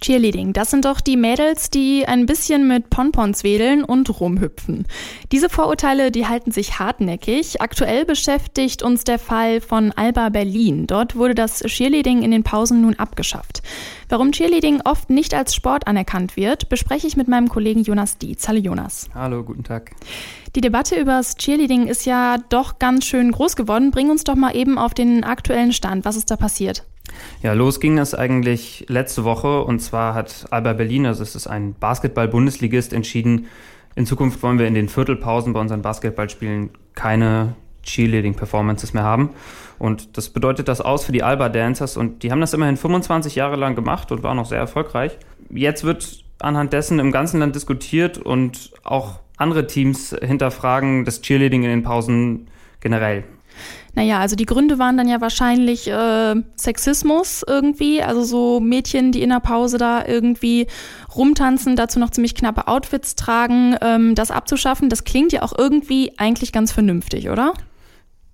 Cheerleading, das sind doch die Mädels, die ein bisschen mit Pompons wedeln und rumhüpfen. Diese Vorurteile, die halten sich hartnäckig. Aktuell beschäftigt uns der Fall von Alba Berlin. Dort wurde das Cheerleading in den Pausen nun abgeschafft. Warum Cheerleading oft nicht als Sport anerkannt wird, bespreche ich mit meinem Kollegen Jonas Dietz. Hallo Jonas. Hallo, guten Tag. Die Debatte über das Cheerleading ist ja doch ganz schön groß geworden. Bring uns doch mal eben auf den aktuellen Stand. Was ist da passiert? Ja, los ging es eigentlich letzte Woche und zwar hat Alba Berlin, also es ist ein Basketball-Bundesligist, entschieden, in Zukunft wollen wir in den Viertelpausen bei unseren Basketballspielen keine Cheerleading-Performances mehr haben. Und das bedeutet das aus für die Alba Dancers und die haben das immerhin 25 Jahre lang gemacht und waren auch sehr erfolgreich. Jetzt wird anhand dessen im ganzen Land diskutiert und auch andere Teams hinterfragen das Cheerleading in den Pausen generell. Naja, also die Gründe waren dann ja wahrscheinlich äh, Sexismus irgendwie, also so Mädchen, die in der Pause da irgendwie rumtanzen, dazu noch ziemlich knappe Outfits tragen, ähm, das abzuschaffen, das klingt ja auch irgendwie eigentlich ganz vernünftig, oder?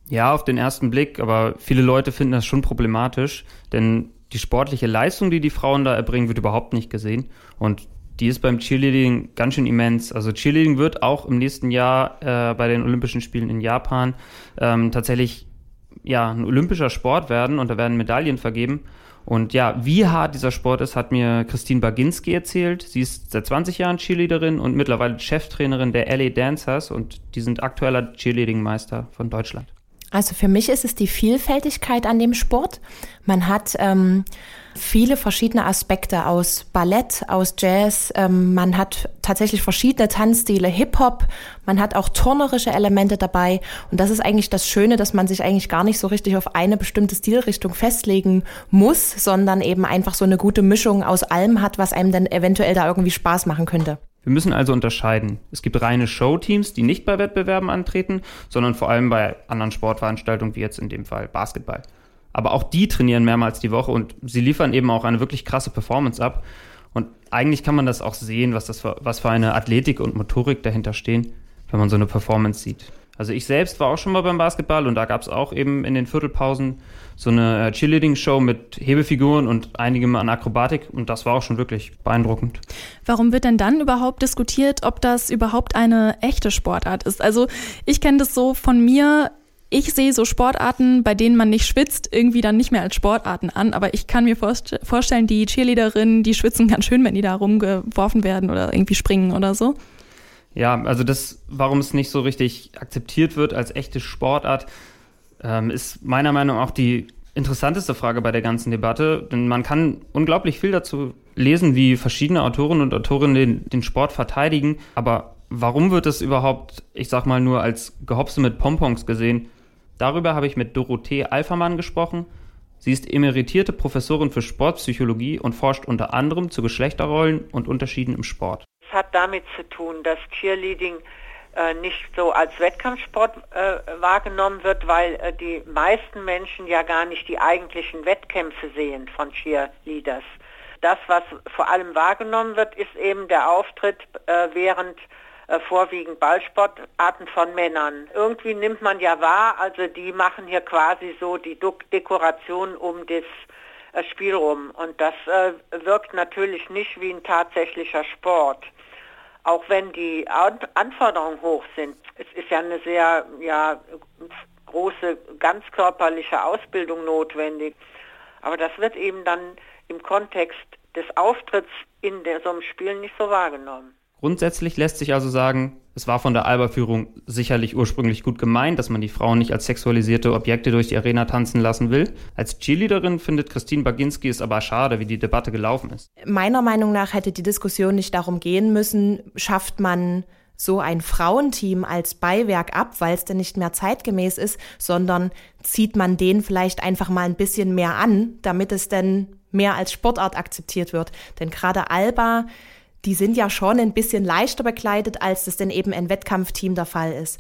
Ja, auf den ersten Blick, aber viele Leute finden das schon problematisch, denn die sportliche Leistung, die die Frauen da erbringen, wird überhaupt nicht gesehen. Und die ist beim Cheerleading ganz schön immens. Also Cheerleading wird auch im nächsten Jahr äh, bei den Olympischen Spielen in Japan ähm, tatsächlich ja ein olympischer Sport werden und da werden Medaillen vergeben. Und ja, wie hart dieser Sport ist, hat mir Christine Baginski erzählt. Sie ist seit 20 Jahren Cheerleaderin und mittlerweile Cheftrainerin der LA Dancers und die sind aktueller Cheerleading-Meister von Deutschland. Also für mich ist es die Vielfältigkeit an dem Sport. Man hat ähm, viele verschiedene Aspekte aus Ballett, aus Jazz. Ähm, man hat tatsächlich verschiedene Tanzstile, Hip-Hop. Man hat auch turnerische Elemente dabei. Und das ist eigentlich das Schöne, dass man sich eigentlich gar nicht so richtig auf eine bestimmte Stilrichtung festlegen muss, sondern eben einfach so eine gute Mischung aus allem hat, was einem dann eventuell da irgendwie Spaß machen könnte. Wir müssen also unterscheiden. Es gibt reine Showteams, die nicht bei Wettbewerben antreten, sondern vor allem bei anderen Sportveranstaltungen, wie jetzt in dem Fall Basketball. Aber auch die trainieren mehrmals die Woche und sie liefern eben auch eine wirklich krasse Performance ab. Und eigentlich kann man das auch sehen, was, das für, was für eine Athletik und Motorik dahinter stehen, wenn man so eine Performance sieht. Also ich selbst war auch schon mal beim Basketball und da gab es auch eben in den Viertelpausen so eine äh, Cheerleading-Show mit Hebefiguren und einigem an Akrobatik und das war auch schon wirklich beeindruckend. Warum wird denn dann überhaupt diskutiert, ob das überhaupt eine echte Sportart ist? Also ich kenne das so von mir, ich sehe so Sportarten, bei denen man nicht schwitzt, irgendwie dann nicht mehr als Sportarten an. Aber ich kann mir vorst vorstellen, die Cheerleaderinnen, die schwitzen ganz schön, wenn die da rumgeworfen werden oder irgendwie springen oder so. Ja, also das, warum es nicht so richtig akzeptiert wird als echte Sportart, ähm, ist meiner Meinung nach auch die interessanteste Frage bei der ganzen Debatte. Denn man kann unglaublich viel dazu lesen, wie verschiedene Autoren und Autorinnen den, den Sport verteidigen. Aber warum wird es überhaupt, ich sag mal, nur als Gehopse mit Pompons gesehen? Darüber habe ich mit Dorothee Alfermann gesprochen. Sie ist emeritierte Professorin für Sportpsychologie und forscht unter anderem zu Geschlechterrollen und Unterschieden im Sport. Es hat damit zu tun, dass Cheerleading äh, nicht so als Wettkampfsport äh, wahrgenommen wird, weil äh, die meisten Menschen ja gar nicht die eigentlichen Wettkämpfe sehen von Cheerleaders. Das, was vor allem wahrgenommen wird, ist eben der Auftritt äh, während äh, vorwiegend Ballsportarten von Männern. Irgendwie nimmt man ja wahr, also die machen hier quasi so die Dekoration um das äh, Spiel rum. Und das wirkt natürlich nicht wie ein tatsächlicher Sport auch wenn die Anforderungen hoch sind. Es ist ja eine sehr ja, große ganzkörperliche Ausbildung notwendig. Aber das wird eben dann im Kontext des Auftritts in so einem Spiel nicht so wahrgenommen. Grundsätzlich lässt sich also sagen, es war von der Alba-Führung sicherlich ursprünglich gut gemeint, dass man die Frauen nicht als sexualisierte Objekte durch die Arena tanzen lassen will. Als Cheerleaderin findet Christine Baginski es aber schade, wie die Debatte gelaufen ist. Meiner Meinung nach hätte die Diskussion nicht darum gehen müssen, schafft man so ein Frauenteam als Beiwerk ab, weil es denn nicht mehr zeitgemäß ist, sondern zieht man den vielleicht einfach mal ein bisschen mehr an, damit es denn mehr als Sportart akzeptiert wird. Denn gerade Alba die sind ja schon ein bisschen leichter bekleidet, als das denn eben ein Wettkampfteam der Fall ist.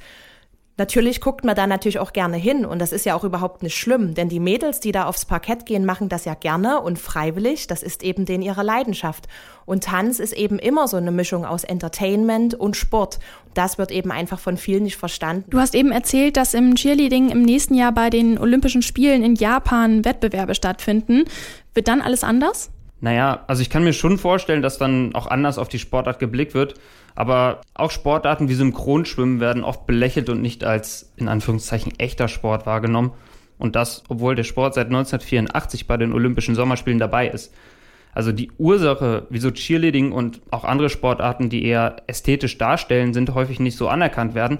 Natürlich guckt man da natürlich auch gerne hin und das ist ja auch überhaupt nicht schlimm, denn die Mädels, die da aufs Parkett gehen, machen das ja gerne und freiwillig, das ist eben denen ihre Leidenschaft. Und Tanz ist eben immer so eine Mischung aus Entertainment und Sport. Das wird eben einfach von vielen nicht verstanden. Du hast eben erzählt, dass im Cheerleading im nächsten Jahr bei den Olympischen Spielen in Japan Wettbewerbe stattfinden. Wird dann alles anders? Naja, also ich kann mir schon vorstellen, dass dann auch anders auf die Sportart geblickt wird. Aber auch Sportarten wie Synchronschwimmen werden oft belächelt und nicht als in Anführungszeichen echter Sport wahrgenommen. Und das, obwohl der Sport seit 1984 bei den Olympischen Sommerspielen dabei ist. Also die Ursache, wieso Cheerleading und auch andere Sportarten, die eher ästhetisch darstellen, sind häufig nicht so anerkannt werden,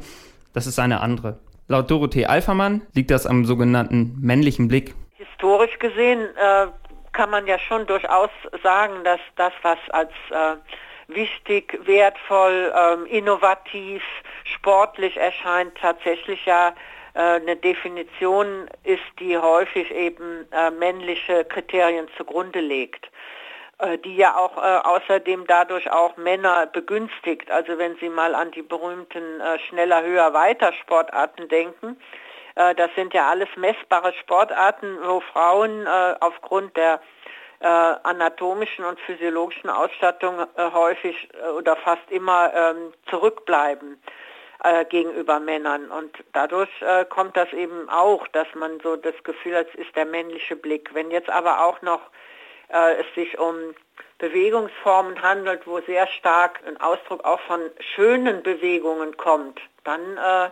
das ist eine andere. Laut Dorothee Alfermann liegt das am sogenannten männlichen Blick. Historisch gesehen äh, kann man ja schon durchaus sagen, dass das, was als äh, wichtig, wertvoll, ähm, innovativ, sportlich erscheint, tatsächlich ja äh, eine Definition ist, die häufig eben äh, männliche Kriterien zugrunde legt äh, die ja auch äh, außerdem dadurch auch Männer begünstigt. Also wenn Sie mal an die berühmten äh, schneller, höher, weiter Sportarten denken, das sind ja alles messbare Sportarten, wo Frauen äh, aufgrund der äh, anatomischen und physiologischen Ausstattung äh, häufig äh, oder fast immer ähm, zurückbleiben äh, gegenüber Männern. Und dadurch äh, kommt das eben auch, dass man so das Gefühl hat, es ist der männliche Blick. Wenn jetzt aber auch noch äh, es sich um Bewegungsformen handelt, wo sehr stark ein Ausdruck auch von schönen Bewegungen kommt, dann äh,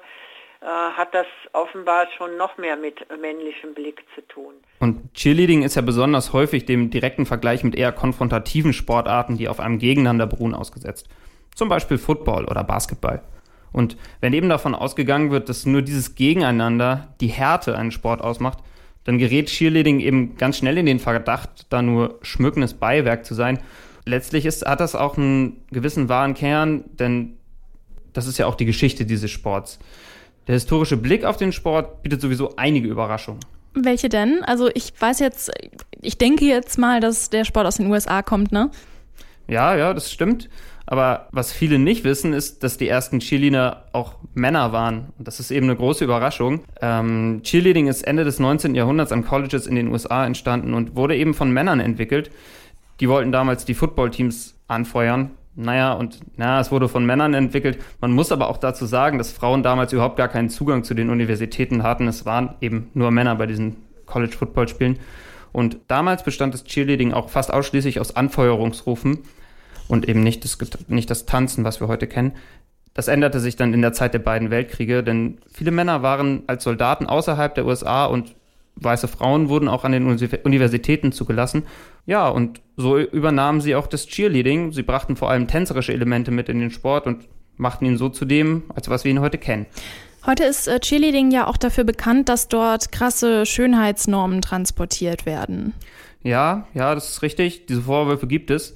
hat das offenbar schon noch mehr mit männlichem Blick zu tun. Und Cheerleading ist ja besonders häufig dem direkten Vergleich mit eher konfrontativen Sportarten, die auf einem Gegeneinander beruhen, ausgesetzt. Zum Beispiel Football oder Basketball. Und wenn eben davon ausgegangen wird, dass nur dieses Gegeneinander die Härte einen Sport ausmacht, dann gerät Cheerleading eben ganz schnell in den Verdacht, da nur schmückendes Beiwerk zu sein. Letztlich ist, hat das auch einen gewissen wahren Kern, denn das ist ja auch die Geschichte dieses Sports. Der historische Blick auf den Sport bietet sowieso einige Überraschungen. Welche denn? Also ich weiß jetzt, ich denke jetzt mal, dass der Sport aus den USA kommt, ne? Ja, ja, das stimmt. Aber was viele nicht wissen, ist, dass die ersten Cheerleader auch Männer waren. Und das ist eben eine große Überraschung. Ähm, Cheerleading ist Ende des 19. Jahrhunderts an Colleges in den USA entstanden und wurde eben von Männern entwickelt. Die wollten damals die Footballteams anfeuern. Naja, und naja, es wurde von Männern entwickelt. Man muss aber auch dazu sagen, dass Frauen damals überhaupt gar keinen Zugang zu den Universitäten hatten. Es waren eben nur Männer bei diesen College-Football-Spielen. Und damals bestand das Cheerleading auch fast ausschließlich aus Anfeuerungsrufen und eben nicht das, nicht das Tanzen, was wir heute kennen. Das änderte sich dann in der Zeit der beiden Weltkriege, denn viele Männer waren als Soldaten außerhalb der USA und weiße Frauen wurden auch an den Universitäten zugelassen. Ja, und so übernahmen sie auch das Cheerleading. Sie brachten vor allem tänzerische Elemente mit in den Sport und machten ihn so zu dem, als was wir ihn heute kennen. Heute ist äh, Cheerleading ja auch dafür bekannt, dass dort krasse Schönheitsnormen transportiert werden. Ja, ja, das ist richtig. Diese Vorwürfe gibt es.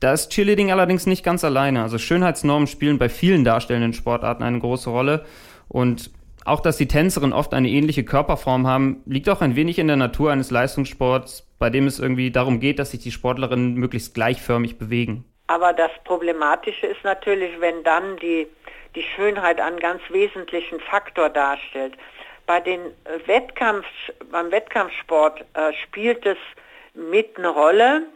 Da ist Cheerleading allerdings nicht ganz alleine. Also Schönheitsnormen spielen bei vielen darstellenden Sportarten eine große Rolle. Und auch, dass die Tänzerinnen oft eine ähnliche Körperform haben, liegt auch ein wenig in der Natur eines Leistungssports, bei dem es irgendwie darum geht, dass sich die Sportlerinnen möglichst gleichförmig bewegen. Aber das Problematische ist natürlich, wenn dann die, die Schönheit einen ganz wesentlichen Faktor darstellt. Bei den Wettkampf, beim Wettkampfsport äh, spielt es mit eine Rolle.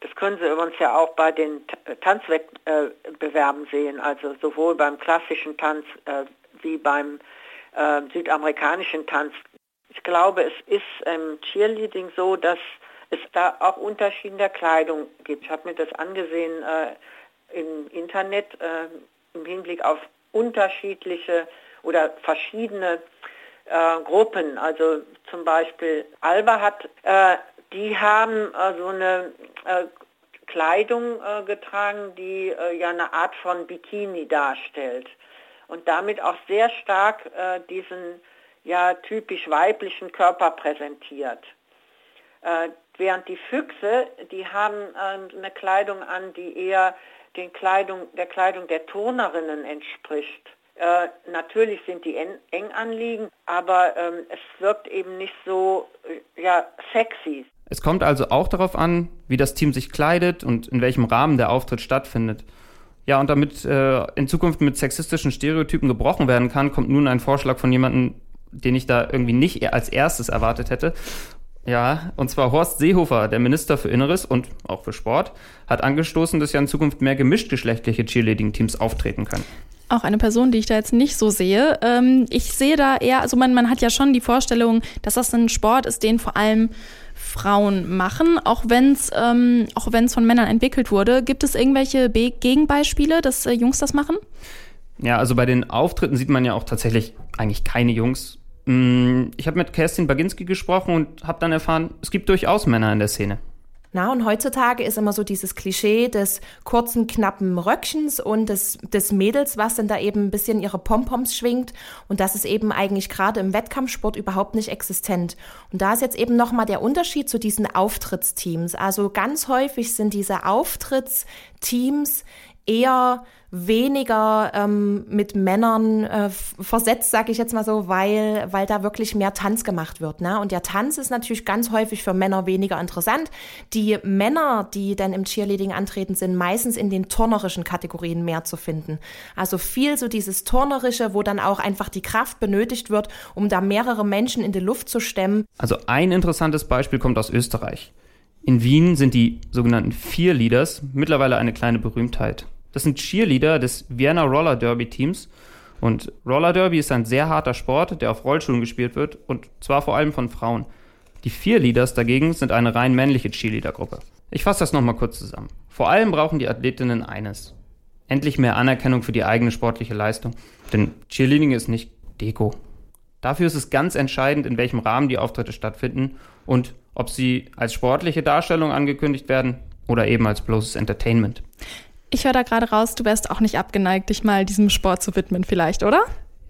Das können Sie übrigens ja auch bei den Tanzwettbewerben sehen, also sowohl beim klassischen Tanz äh, wie beim äh, südamerikanischen Tanz. Ich glaube, es ist im Cheerleading so, dass es da auch Unterschiede der Kleidung gibt. Ich habe mir das angesehen äh, im Internet äh, im Hinblick auf unterschiedliche oder verschiedene äh, Gruppen. Also zum Beispiel Alba hat, äh, die haben äh, so eine Kleidung getragen, die ja eine Art von Bikini darstellt und damit auch sehr stark äh, diesen ja typisch weiblichen Körper präsentiert. Äh, während die Füchse, die haben äh, eine Kleidung an, die eher den Kleidung, der Kleidung der Turnerinnen entspricht. Äh, natürlich sind die en, eng anliegend, aber ähm, es wirkt eben nicht so äh, ja, sexy. Es kommt also auch darauf an, wie das Team sich kleidet und in welchem Rahmen der Auftritt stattfindet. Ja, und damit äh, in Zukunft mit sexistischen Stereotypen gebrochen werden kann, kommt nun ein Vorschlag von jemandem, den ich da irgendwie nicht als erstes erwartet hätte. Ja, und zwar Horst Seehofer, der Minister für Inneres und auch für Sport, hat angestoßen, dass ja in Zukunft mehr gemischtgeschlechtliche Cheerleading-Teams auftreten können. Auch eine Person, die ich da jetzt nicht so sehe. Ähm, ich sehe da eher, also man, man hat ja schon die Vorstellung, dass das ein Sport ist, den vor allem Frauen machen, auch wenn es ähm, auch wenn es von Männern entwickelt wurde. Gibt es irgendwelche Be Gegenbeispiele, dass äh, Jungs das machen? Ja, also bei den Auftritten sieht man ja auch tatsächlich eigentlich keine Jungs. Mm, ich habe mit Kerstin Baginski gesprochen und habe dann erfahren, es gibt durchaus Männer in der Szene. Na, und heutzutage ist immer so dieses Klischee des kurzen, knappen Röckchens und des, des Mädels, was dann da eben ein bisschen ihre Pompoms schwingt. Und das ist eben eigentlich gerade im Wettkampfsport überhaupt nicht existent. Und da ist jetzt eben nochmal der Unterschied zu diesen Auftrittsteams. Also ganz häufig sind diese Auftrittsteams eher weniger ähm, mit Männern äh, versetzt, sage ich jetzt mal so, weil, weil da wirklich mehr Tanz gemacht wird. Ne? Und der Tanz ist natürlich ganz häufig für Männer weniger interessant. Die Männer, die dann im Cheerleading antreten, sind meistens in den turnerischen Kategorien mehr zu finden. Also viel so dieses turnerische, wo dann auch einfach die Kraft benötigt wird, um da mehrere Menschen in die Luft zu stemmen. Also ein interessantes Beispiel kommt aus Österreich. In Wien sind die sogenannten Vier Leaders mittlerweile eine kleine Berühmtheit. Das sind Cheerleader des Vienna Roller Derby Teams. Und Roller Derby ist ein sehr harter Sport, der auf Rollschuhen gespielt wird und zwar vor allem von Frauen. Die vier Leaders dagegen sind eine rein männliche Cheerleader-Gruppe. Ich fasse das nochmal kurz zusammen. Vor allem brauchen die Athletinnen eines. Endlich mehr Anerkennung für die eigene sportliche Leistung. Denn Cheerleading ist nicht Deko. Dafür ist es ganz entscheidend, in welchem Rahmen die Auftritte stattfinden und ob sie als sportliche Darstellung angekündigt werden oder eben als bloßes Entertainment. Ich höre da gerade raus, du wärst auch nicht abgeneigt, dich mal diesem Sport zu widmen, vielleicht, oder?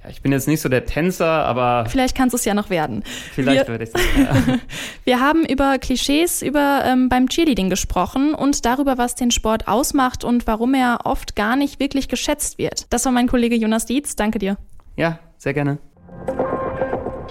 Ja, ich bin jetzt nicht so der Tänzer, aber. Vielleicht kannst du es ja noch werden. Vielleicht würde ich es. Ja. Wir haben über Klischees über, ähm, beim Cheerleading gesprochen und darüber, was den Sport ausmacht und warum er oft gar nicht wirklich geschätzt wird. Das war mein Kollege Jonas Dietz. Danke dir. Ja, sehr gerne.